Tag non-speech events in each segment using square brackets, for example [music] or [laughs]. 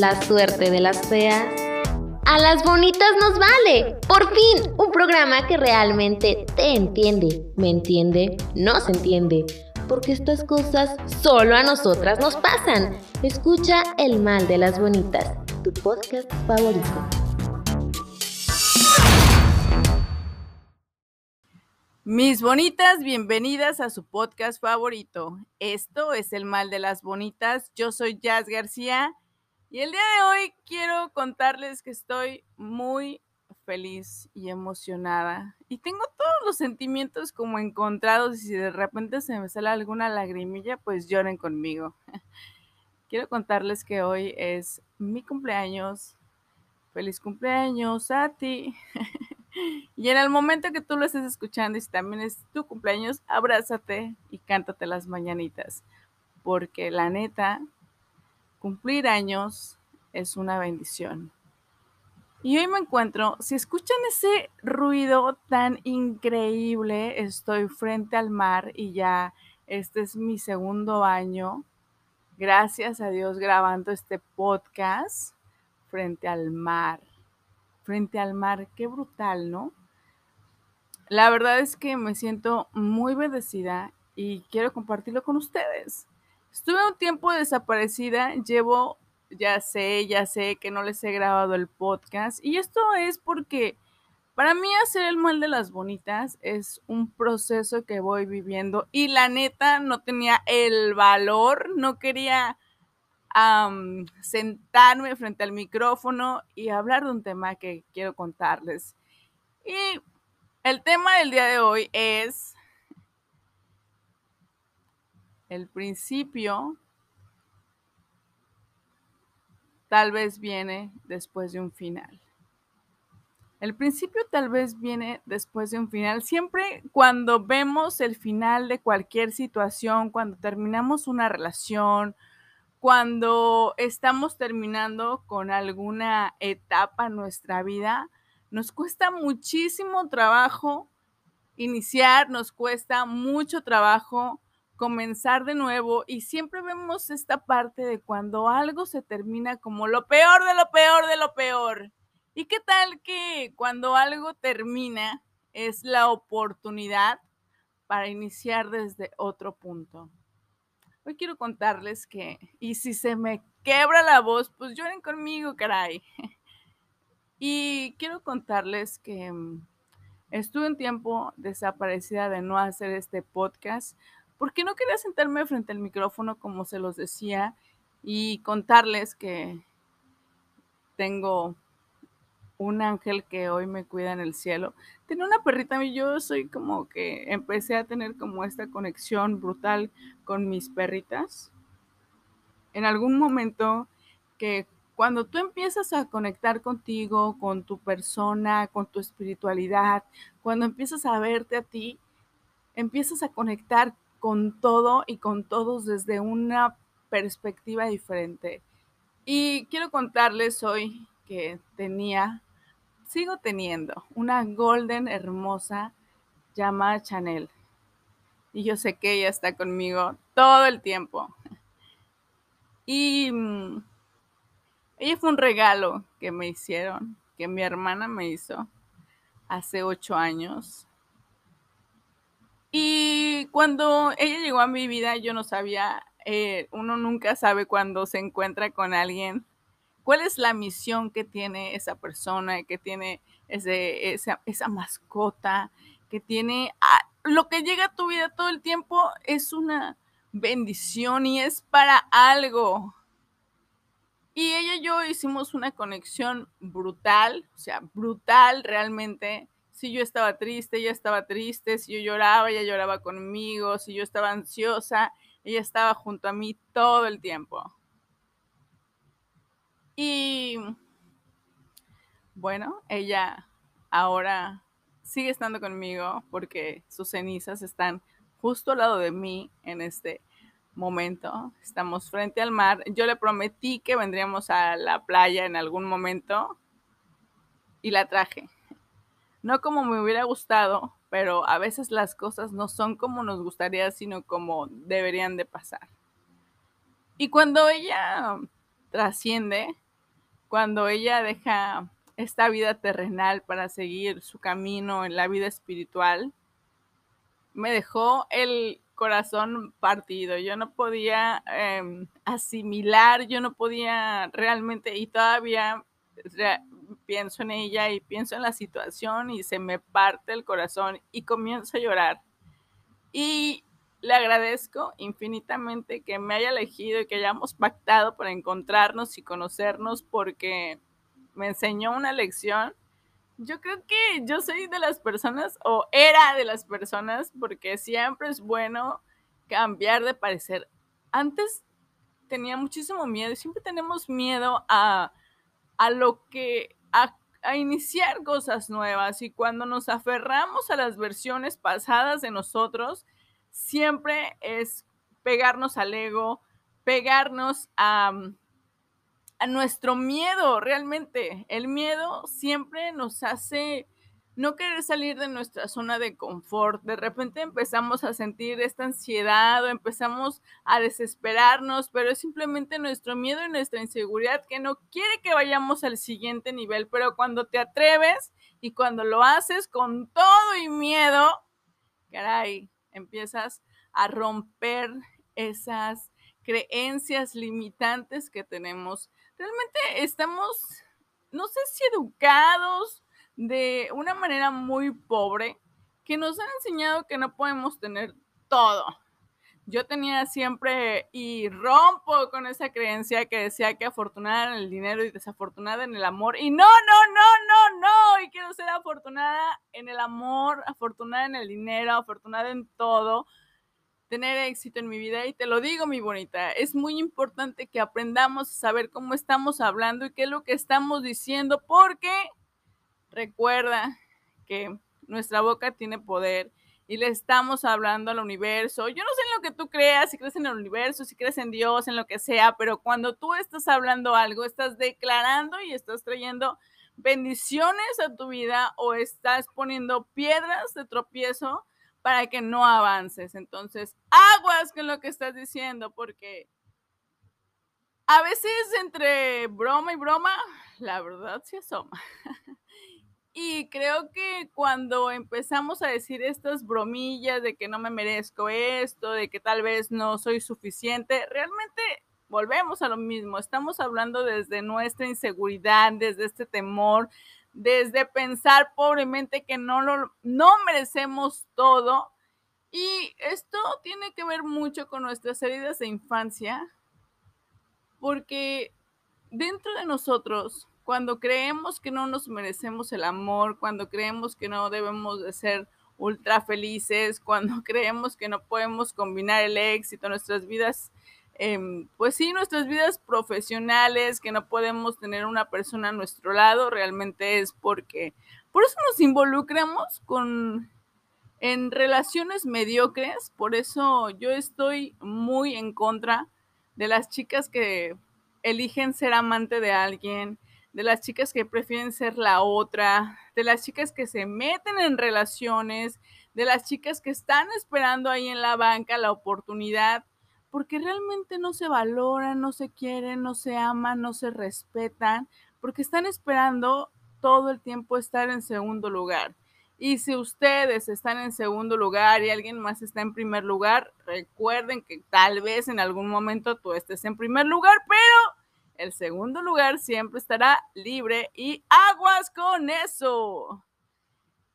la suerte de las feas. A las bonitas nos vale. Por fin, un programa que realmente te entiende. ¿Me entiende? No se entiende. Porque estas cosas solo a nosotras nos pasan. Escucha El Mal de las Bonitas, tu podcast favorito. Mis bonitas, bienvenidas a su podcast favorito. Esto es El Mal de las Bonitas. Yo soy Jazz García y el día de hoy quiero contarles que estoy muy feliz y emocionada y tengo todos los sentimientos como encontrados y si de repente se me sale alguna lagrimilla, pues lloren conmigo. [laughs] Quiero contarles que hoy es mi cumpleaños. Feliz cumpleaños a ti. [laughs] Y en el momento que tú lo estés escuchando y si también es tu cumpleaños, abrázate y cántate las mañanitas. Porque la neta, cumplir años es una bendición. Y hoy me encuentro, si escuchan ese ruido tan increíble, estoy frente al mar y ya este es mi segundo año, gracias a Dios grabando este podcast frente al mar frente al mar. Qué brutal, ¿no? La verdad es que me siento muy bendecida y quiero compartirlo con ustedes. Estuve un tiempo desaparecida, llevo, ya sé, ya sé que no les he grabado el podcast y esto es porque para mí hacer el mal de las bonitas es un proceso que voy viviendo y la neta no tenía el valor, no quería sentarme frente al micrófono y hablar de un tema que quiero contarles. Y el tema del día de hoy es el principio tal vez viene después de un final. El principio tal vez viene después de un final. Siempre cuando vemos el final de cualquier situación, cuando terminamos una relación, cuando estamos terminando con alguna etapa en nuestra vida, nos cuesta muchísimo trabajo iniciar, nos cuesta mucho trabajo comenzar de nuevo y siempre vemos esta parte de cuando algo se termina como lo peor de lo peor de lo peor. ¿Y qué tal que cuando algo termina es la oportunidad para iniciar desde otro punto? Hoy quiero contarles que, y si se me quebra la voz, pues lloren conmigo, caray. [laughs] Y quiero contarles que mm, estuve un tiempo desaparecida de no hacer este podcast porque no quería sentarme frente al micrófono como se los decía y contarles que tengo un ángel que hoy me cuida en el cielo. Tenía una perrita y yo soy como que empecé a tener como esta conexión brutal con mis perritas. En algún momento que cuando tú empiezas a conectar contigo, con tu persona, con tu espiritualidad, cuando empiezas a verte a ti, empiezas a conectar con todo y con todos desde una perspectiva diferente. Y quiero contarles hoy que tenía sigo teniendo una golden hermosa llamada Chanel. Y yo sé que ella está conmigo todo el tiempo. Y mm, ella fue un regalo que me hicieron, que mi hermana me hizo hace ocho años. Y cuando ella llegó a mi vida, yo no sabía, eh, uno nunca sabe cuando se encuentra con alguien cuál es la misión que tiene esa persona, que tiene ese, esa, mascota, que tiene lo que llega a tu vida todo el tiempo es una bendición y es para algo. Y ella y yo hicimos una conexión brutal, o sea, brutal realmente. Si yo estaba triste, ella estaba triste, si yo lloraba, ella lloraba conmigo, si yo estaba ansiosa, ella estaba junto a mí todo el tiempo. Y bueno, ella ahora sigue estando conmigo porque sus cenizas están justo al lado de mí en este momento. Estamos frente al mar. Yo le prometí que vendríamos a la playa en algún momento y la traje. No como me hubiera gustado, pero a veces las cosas no son como nos gustaría, sino como deberían de pasar. Y cuando ella trasciende, cuando ella deja esta vida terrenal para seguir su camino en la vida espiritual, me dejó el corazón partido. Yo no podía em, asimilar, yo no podía realmente, y todavía pienso en ella y pienso en la situación y se me parte el corazón y comienzo a llorar. Y le agradezco infinitamente que me haya elegido y que hayamos pactado para encontrarnos y conocernos porque me enseñó una lección. Yo creo que yo soy de las personas, o era de las personas, porque siempre es bueno cambiar de parecer. Antes tenía muchísimo miedo y siempre tenemos miedo a, a lo que, a, iniciar cosas nuevas y cuando nos aferramos a las versiones pasadas de nosotros, siempre es pegarnos al ego, pegarnos a, a nuestro miedo, realmente. El miedo siempre nos hace no querer salir de nuestra zona de confort. De repente empezamos a sentir esta ansiedad o empezamos a desesperarnos, pero es simplemente nuestro miedo y nuestra inseguridad que no quiere que vayamos al siguiente nivel. Pero cuando te atreves y cuando lo haces con todo y miedo, caray, empiezas a romper esas creencias limitantes que tenemos realmente estamos, no sé si educados de una manera muy pobre, que nos han enseñado que no podemos tener todo. Yo tenía siempre y rompo con esa creencia que decía que afortunada en el dinero y desafortunada en el amor. Y no, no, no, no, no. Y quiero ser afortunada en el amor, afortunada en el dinero, afortunada en todo tener éxito en mi vida y te lo digo, mi bonita, es muy importante que aprendamos a saber cómo estamos hablando y qué es lo que estamos diciendo, porque recuerda que nuestra boca tiene poder y le estamos hablando al universo. Yo no sé en lo que tú creas, si crees en el universo, si crees en Dios, en lo que sea, pero cuando tú estás hablando algo, estás declarando y estás trayendo bendiciones a tu vida o estás poniendo piedras de tropiezo para que no avances. Entonces, aguas con lo que estás diciendo, porque a veces entre broma y broma, la verdad se asoma. [laughs] y creo que cuando empezamos a decir estas bromillas de que no me merezco esto, de que tal vez no soy suficiente, realmente volvemos a lo mismo. Estamos hablando desde nuestra inseguridad, desde este temor, desde pensar pobremente que no, lo, no merecemos todo. Y esto tiene que ver mucho con nuestras heridas de infancia, porque dentro de nosotros, cuando creemos que no nos merecemos el amor, cuando creemos que no debemos de ser ultra felices, [laughs] cuando creemos que no podemos combinar el éxito nuestras vidas Em, pues sí, nuestras vidas profesionales, que no podemos tener una persona a nuestro lado, realmente es porque, por eso nos involucramos con, en relaciones mediocres, por eso yo estoy muy en contra de las chicas que eligen ser amante de alguien, de las chicas que prefieren ser la otra, de las chicas que se meten en relaciones, de las chicas que están esperando ahí en la banca la oportunidad porque realmente no se valoran, no se quieren, no se aman, no se respetan, porque están esperando todo el tiempo estar en segundo lugar. Y si ustedes están en segundo lugar y alguien más está en primer lugar, recuerden que tal vez en algún momento tú estés en primer lugar, pero el segundo lugar siempre estará libre y aguas con eso.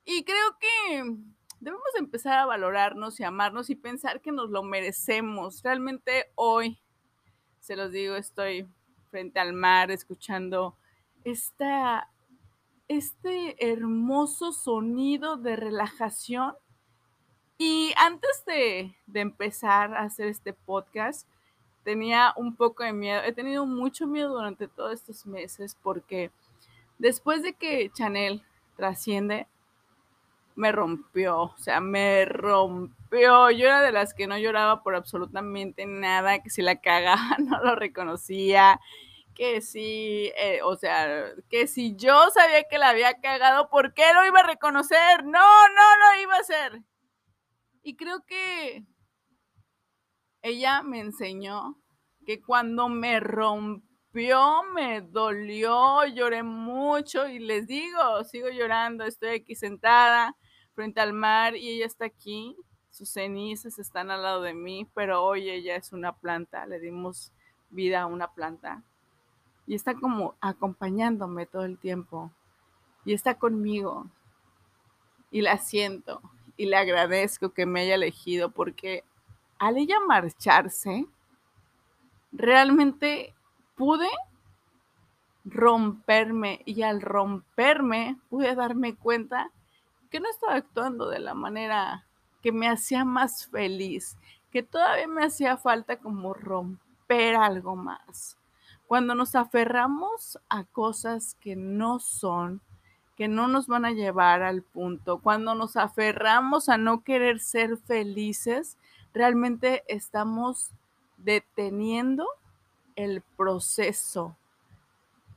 Y creo que debemos empezar a valorarnos y amarnos y pensar que nos lo merecemos. Realmente hoy, se los digo, estoy frente al mar escuchando esta, este hermoso sonido de relajación. Y antes de, de empezar a hacer este podcast, tenía un poco de miedo. He tenido mucho miedo durante todos estos meses porque después de que Chanel trasciende, me rompió, o sea, me rompió. Yo era de las que no lloraba por absolutamente nada, que si la cagaba [laughs] no lo reconocía, que si, eh, o sea, que si yo sabía que la había cagado, ¿por qué lo iba a reconocer? No, no lo iba a hacer. Y creo que ella me enseñó que cuando me rompió, me dolió, lloré mucho y les digo, sigo llorando, estoy aquí sentada frente al mar y ella está aquí, sus cenizas están al lado de mí, pero hoy ella es una planta, le dimos vida a una planta y está como acompañándome todo el tiempo y está conmigo y la siento y le agradezco que me haya elegido porque al ella marcharse, realmente pude romperme y al romperme pude darme cuenta que no estaba actuando de la manera que me hacía más feliz, que todavía me hacía falta como romper algo más. Cuando nos aferramos a cosas que no son, que no nos van a llevar al punto, cuando nos aferramos a no querer ser felices, realmente estamos deteniendo el proceso.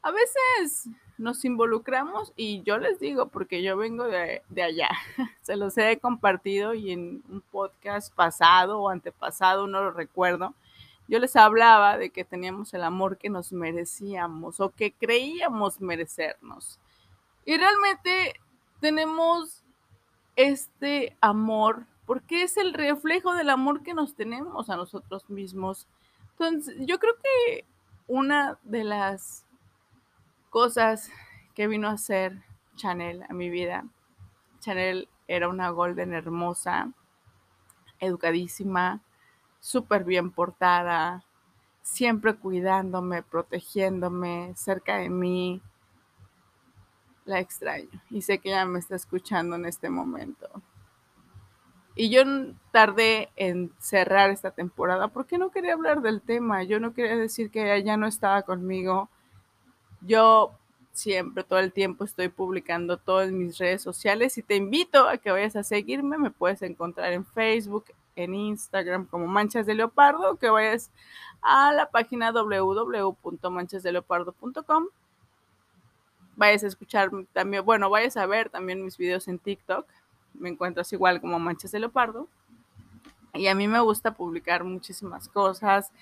A veces nos involucramos y yo les digo, porque yo vengo de, allá, [laughs] se los he compartido y en un podcast pasado o antepasado, no lo recuerdo, yo les hablaba de que teníamos el amor que nos merecíamos o que creíamos merecernos. Y realmente tenemos este amor porque es el reflejo del amor que nos tenemos a nosotros mismos. Entonces, yo creo que una de las cosas que vino a hacer Chanel a mi vida, Chanel era una golden hermosa, educadísima, súper bien portada, siempre cuidándome, protegiéndome, cerca de mí. La extraño y sé que ella me está escuchando en este momento. Y yo tardé en cerrar esta temporada porque no quería hablar del tema, yo no quería decir que ella no estaba conmigo. Yo siempre, todo el tiempo estoy publicando todo mis redes sociales y te invito a que vayas a seguirme. Me puedes encontrar en Facebook, en Instagram como Manchas de Leopardo, que vayas a la página www.manchasdeleopardo.com. Vayas a escuchar también, bueno, vayas a ver también mis videos en TikTok me encuentras igual como Manchas de Leopardo. Y a mí me gusta publicar muchísimas cosas,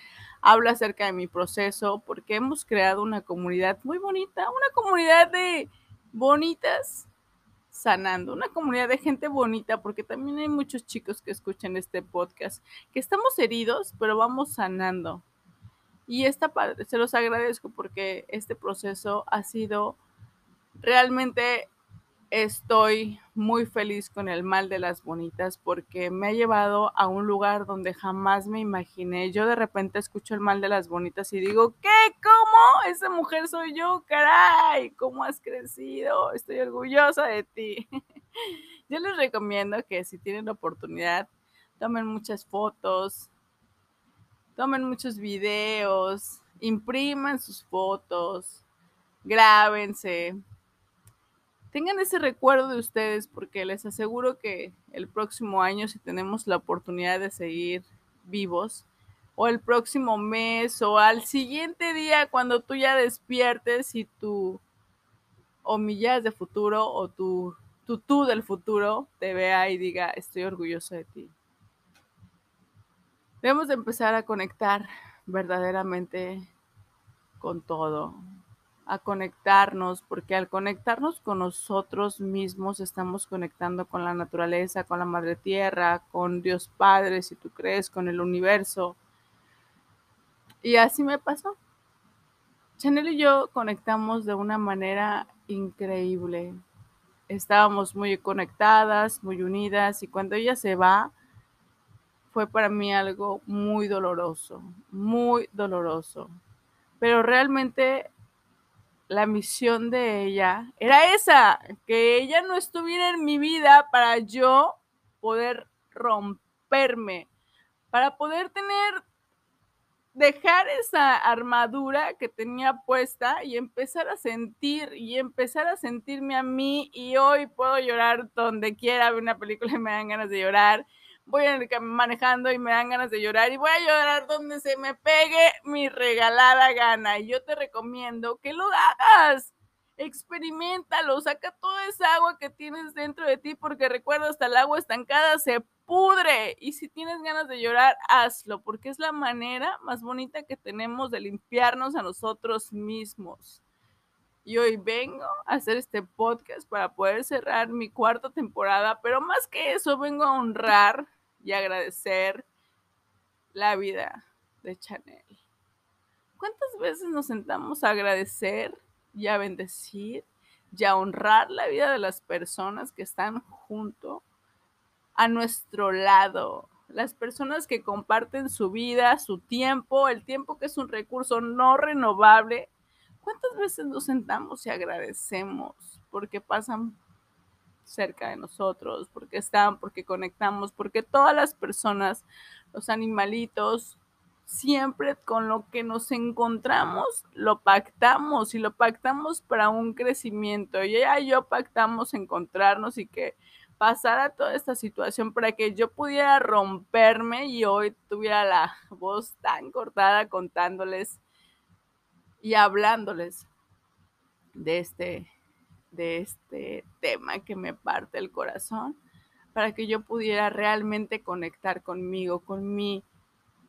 hablo acerca de mi proceso, porque hemos creado una comunidad muy bonita, una comunidad de bonitas sanando, una comunidad de gente bonita, porque también hay muchos chicos que escuchan este podcast, que estamos heridos, pero vamos sanando. Y está padre, se los agradezco porque este proceso ha sido realmente estoy muy feliz con el mal de las bonitas porque me ha llevado a un lugar donde jamás me imaginé. Yo de repente escucho el mal de las bonitas y digo, ¿qué? ¿Cómo? Esa mujer soy yo, caray. ¿Cómo has crecido? Estoy orgullosa de ti. [laughs] Yo les recomiendo que si tienen la oportunidad, tomen muchas fotos, tomen muchos videos, impriman sus fotos, grábense, tengan ese recuerdo de ustedes porque les aseguro que el próximo año, si tenemos la oportunidad de seguir vivos, o el próximo mes, o al siguiente día cuando tú ya despiertes y tu o millas de futuro o tu, tú del futuro te vea y diga, estoy orgulloso de ti. Debemos de empezar a conectar verdaderamente con todo, a conectarnos, porque al conectarnos con nosotros mismos estamos conectando con la naturaleza, con la madre tierra, con Dios Padre, si tú crees, con el universo. Y así me pasó. Chanel y yo conectamos de una manera increíble. Estábamos muy conectadas, muy unidas y cuando ella se va, fue para mí algo muy doloroso, muy doloroso. Pero realmente la misión de ella era esa, que ella no estuviera en mi vida para yo poder romperme, para poder tener, dejar esa armadura que tenía puesta y empezar a sentir y empezar a sentirme a mí y hoy puedo llorar donde quiera, ver una película y me dan ganas de llorar voy manejando y me dan ganas de llorar y voy a llorar donde se me pegue mi regalada gana. Y yo te recomiendo que lo hagas. Experimentalo, saca toda esa agua que tienes dentro de ti, porque recuerda, hasta el agua estancada se pudre. Y si tienes ganas de llorar, hazlo, porque es la manera más bonita que tenemos de limpiarnos a nosotros mismos. Y hoy vengo a hacer este podcast para poder cerrar mi cuarta temporada, pero más que eso, vengo a honrar y agradecer la vida de Chanel. ¿Cuántas veces nos sentamos a agradecer y a bendecir y a honrar la vida de las personas que están junto a nuestro lado? Las personas que comparten su vida, su tiempo, el tiempo que es un recurso no renovable. ¿Cuántas veces nos sentamos y agradecemos porque pasan cerca de nosotros, porque están, porque conectamos, porque todas las personas, los animalitos, siempre con lo que nos encontramos, lo pactamos y lo pactamos para un crecimiento. Y ella y yo pactamos encontrarnos y que pasara toda esta situación para que yo pudiera romperme y hoy tuviera la [laughs] voz tan cortada contándoles y hablándoles de este de este tema que me parte el corazón para que yo pudiera realmente conectar conmigo, con mi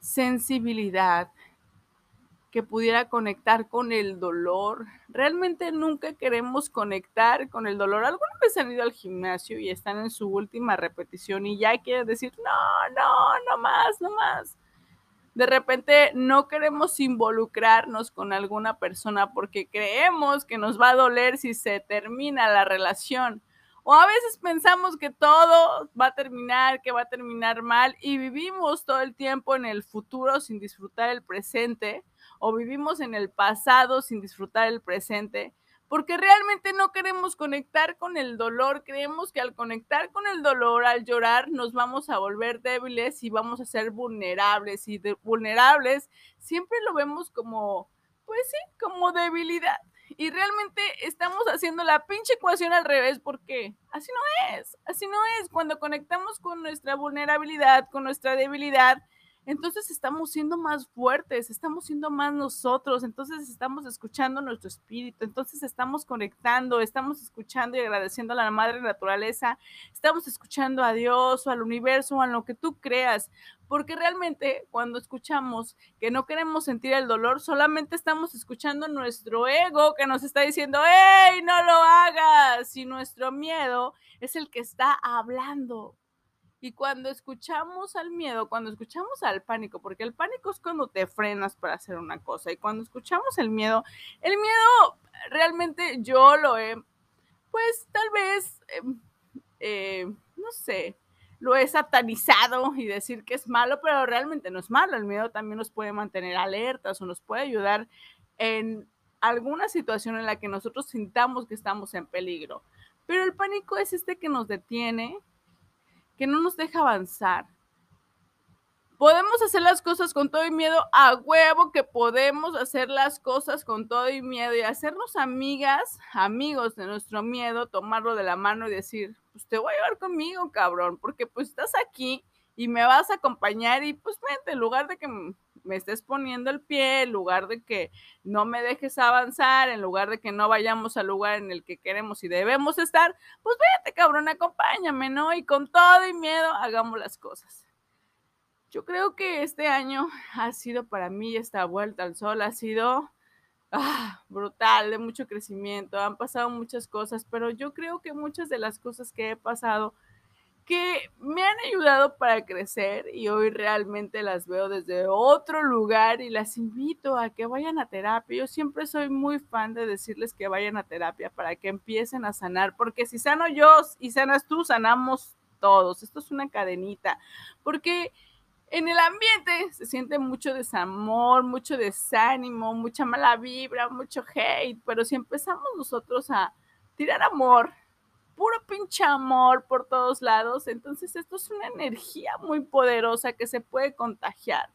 sensibilidad, que pudiera conectar con el dolor. Realmente nunca queremos conectar con el dolor. Alguna vez han ido al gimnasio y están en su última repetición y ya quieren decir, no, no, no más, no más de repente no queremos involucrarnos con alguna persona porque creemos que nos va a doler si se termina la relación. O a veces pensamos que todo va a terminar, que va a terminar mal y vivimos todo el tiempo en el futuro sin disfrutar el presente o vivimos en el pasado sin disfrutar el presente porque realmente no queremos conectar con el dolor. Creemos que al conectar con el dolor, al llorar, nos vamos a volver débiles y vamos a ser vulnerables. Y de vulnerables siempre lo vemos como, pues sí, como debilidad. Y realmente estamos haciendo la pinche ecuación al revés porque así no es, así no es. Cuando conectamos con nuestra vulnerabilidad, con nuestra debilidad, entonces estamos siendo más fuertes, estamos siendo más nosotros, entonces estamos escuchando nuestro espíritu, entonces estamos conectando, estamos escuchando y agradeciendo a la madre naturaleza, estamos escuchando a Dios o al universo o a lo que tú creas, porque realmente cuando escuchamos que no queremos sentir el dolor, solamente estamos escuchando nuestro ego que nos está diciendo, ¡hey, no lo hagas! Y nuestro miedo es el que está hablando. Y cuando escuchamos al miedo, cuando escuchamos al pánico, porque el pánico es cuando te frenas para hacer una cosa, y cuando escuchamos el miedo, el miedo realmente yo lo he, pues tal vez, em, eh, no sé, lo he satanizado y decir que es malo, pero realmente no es malo. El miedo también nos puede mantener alertas o nos puede ayudar en alguna situación en la que nosotros sintamos que estamos en peligro. Pero el pánico es este que nos detiene, que no nos deja avanzar. Podemos hacer las cosas con todo y miedo, a huevo que podemos hacer las cosas con todo y miedo y hacernos amigas, amigos de nuestro miedo, tomarlo de la mano y decir, pues te voy a llevar conmigo, cabrón, porque pues estás aquí y me vas a acompañar y pues vente, en lugar de que me estés poniendo el pie, en lugar de que no me dejes avanzar, en lugar de que no vayamos al lugar en el que queremos y debemos estar, pues vete, cabrón, acompáñame, ¿no? Y con todo y miedo hagamos las cosas. Yo creo que este año ha sido para mí esta vuelta al sol, ha sido ah, brutal, de mucho crecimiento, han pasado muchas cosas, pero yo creo que muchas de las cosas que he pasado que me han ayudado para crecer y hoy realmente las veo desde otro lugar y las invito a que vayan a terapia. Yo siempre soy muy fan de decirles que vayan a terapia para que empiecen a sanar, porque si sano yo y sanas tú, sanamos todos. Esto es una cadenita, porque en el ambiente se siente mucho desamor, mucho desánimo, mucha mala vibra, mucho hate, pero si empezamos nosotros a tirar amor, puro pinche amor por todos lados. Entonces esto es una energía muy poderosa que se puede contagiar.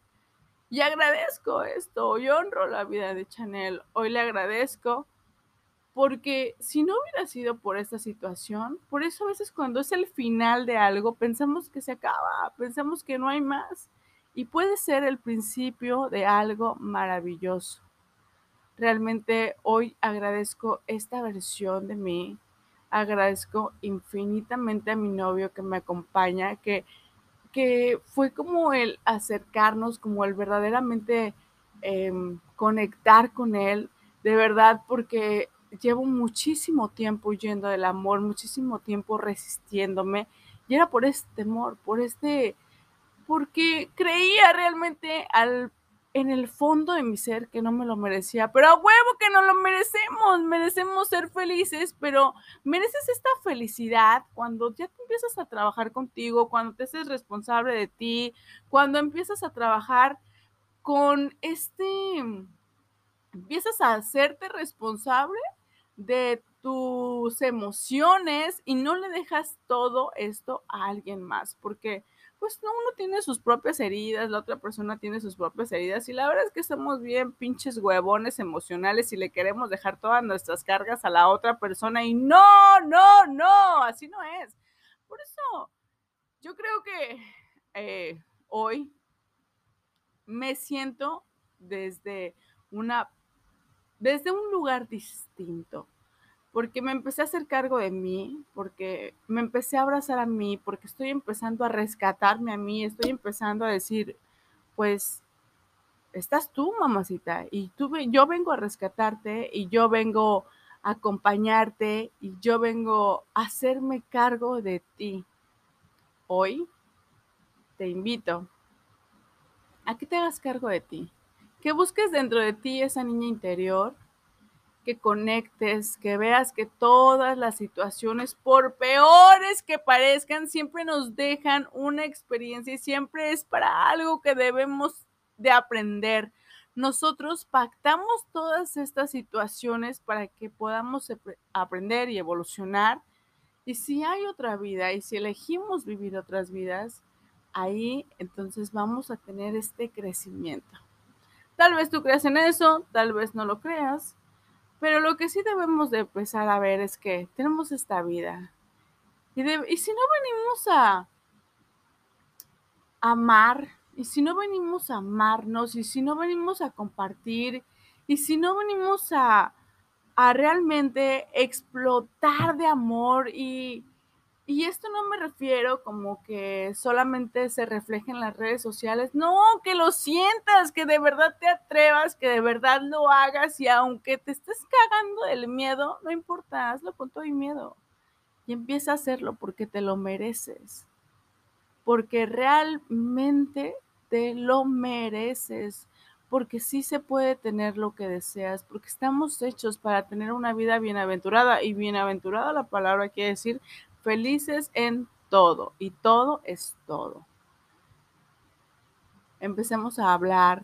Y agradezco esto, y honro la vida de Chanel. Hoy le agradezco porque si no hubiera sido por esta situación, por eso a veces cuando es el final de algo pensamos que se acaba, pensamos que no hay más y puede ser el principio de algo maravilloso. Realmente hoy agradezco esta versión de mí, agradezco infinitamente a mi novio que me acompaña, que que fue como el acercarnos, como el verdaderamente em, conectar con él, de verdad, porque llevo muchísimo tiempo huyendo del amor, muchísimo tiempo resistiéndome, y era por este temor, por este, porque creía realmente al en el fondo de mi ser que no me lo merecía, pero a huevo que no lo merecemos, merecemos ser felices, pero mereces esta felicidad cuando ya te empiezas a trabajar contigo, cuando te haces responsable de ti, cuando empiezas a trabajar con este, empiezas a hacerte responsable de tus emociones y no le dejas todo esto a alguien más, porque pues no, uno tiene sus propias heridas, la otra persona tiene sus propias heridas y la verdad es que somos bien pinches huevones emocionales y le queremos dejar todas nuestras cargas a la otra persona y no, no, no, así no es. Por eso yo creo que eh, hoy me siento desde una, desde un lugar distinto porque me empecé a hacer cargo de mí, porque me empecé a abrazar a mí, porque estoy empezando a rescatarme a mí, estoy empezando a decir, pues, estás tú, mamacita, y tú, yo vengo a rescatarte y yo vengo a acompañarte y yo vengo a hacerme cargo de ti. Hoy te invito a que te hagas cargo de ti, que busques dentro de ti esa niña interior que conectes, que veas que todas las situaciones, por peores que parezcan, siempre nos dejan una experiencia y siempre es para algo que debemos de aprender. Nosotros pactamos todas estas situaciones para que podamos aprender y evolucionar. Y si hay otra vida y si elegimos vivir otras vidas, ahí entonces vamos a tener este crecimiento. Tal vez tú creas en eso, tal vez no lo creas, pero lo que sí debemos de empezar a ver es que tenemos esta vida. Y, y si no venimos a amar, y si no venimos a amarnos, y si no venimos a compartir, y si no venimos a, a realmente explotar de amor y y esto no me refiero como que solamente se refleje en las redes sociales, no, que lo sientas, que de verdad te atrevas, que de verdad lo hagas y aunque te estés cagando del miedo, no importa, hazlo con todo y miedo. Y empieza a hacerlo porque te lo mereces, porque realmente te lo mereces, porque sí se puede tener lo que deseas, porque estamos hechos para tener una vida bienaventurada y bienaventurada la palabra quiere decir felices en todo y todo es todo. Empecemos a hablar,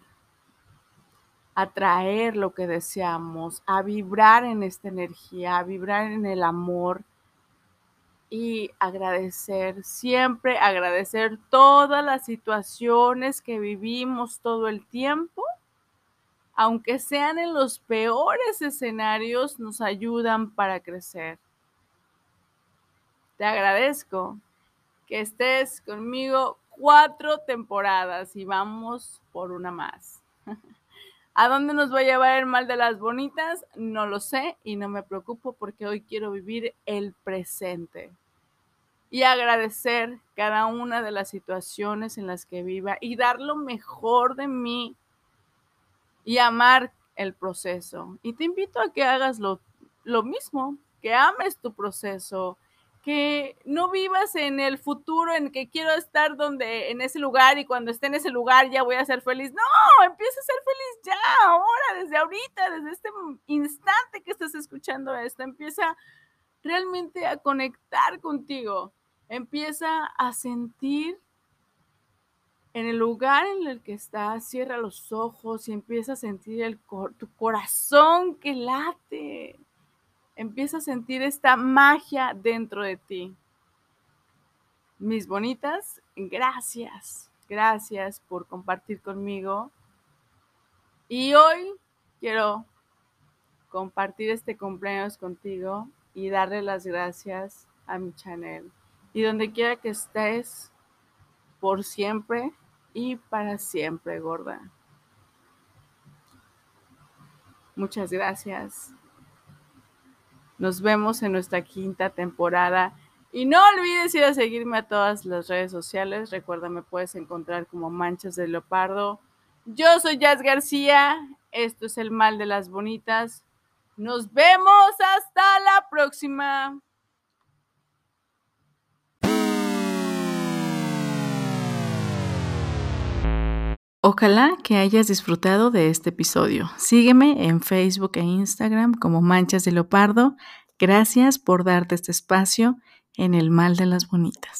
a traer lo que deseamos, a vibrar en esta energía, a vibrar en el amor y agradecer, siempre agradecer todas las situaciones que vivimos todo el tiempo, aunque sean en los peores escenarios, nos ayudan para crecer. Te agradezco que estés conmigo cuatro temporadas y vamos por una más. [laughs] ¿A dónde nos va a llevar el mal de las bonitas? No lo sé y no me preocupo porque hoy quiero vivir el presente y agradecer cada una de las situaciones en las que viva y dar lo mejor de mí y amar el proceso. Y te invito a que hagas lo, lo mismo, que ames tu proceso, que no vivas en el futuro en que quiero estar donde en ese lugar y cuando esté en ese lugar ya voy a ser feliz. No, empieza a ser feliz ya, ahora, desde ahorita, desde este instante que estás escuchando esto, empieza realmente a conectar contigo. Empieza a sentir en el lugar en el que estás, cierra los ojos y empieza a sentir el, tu corazón que late empieza a sentir esta magia dentro de ti. Mis bonitas, gracias, gracias por compartir conmigo. Y hoy quiero compartir este cumpleaños contigo y darle las gracias a mi channel. Y donde quiera que estés, por siempre y para siempre, gorda. Muchas gracias. Nos vemos en nuestra quinta temporada Y no olvides ir a seguirme a todas las redes sociales. Recuerda, me puedes encontrar como Manchas de Leopardo. Yo soy Jazz García. Esto es El Mal de las Bonitas. Nos vemos hasta la próxima. Ojalá que hayas disfrutado de este episodio. Sígueme en Facebook e Instagram como Manchas de Leopardo. Gracias por darte este espacio en el mal de las bonitas.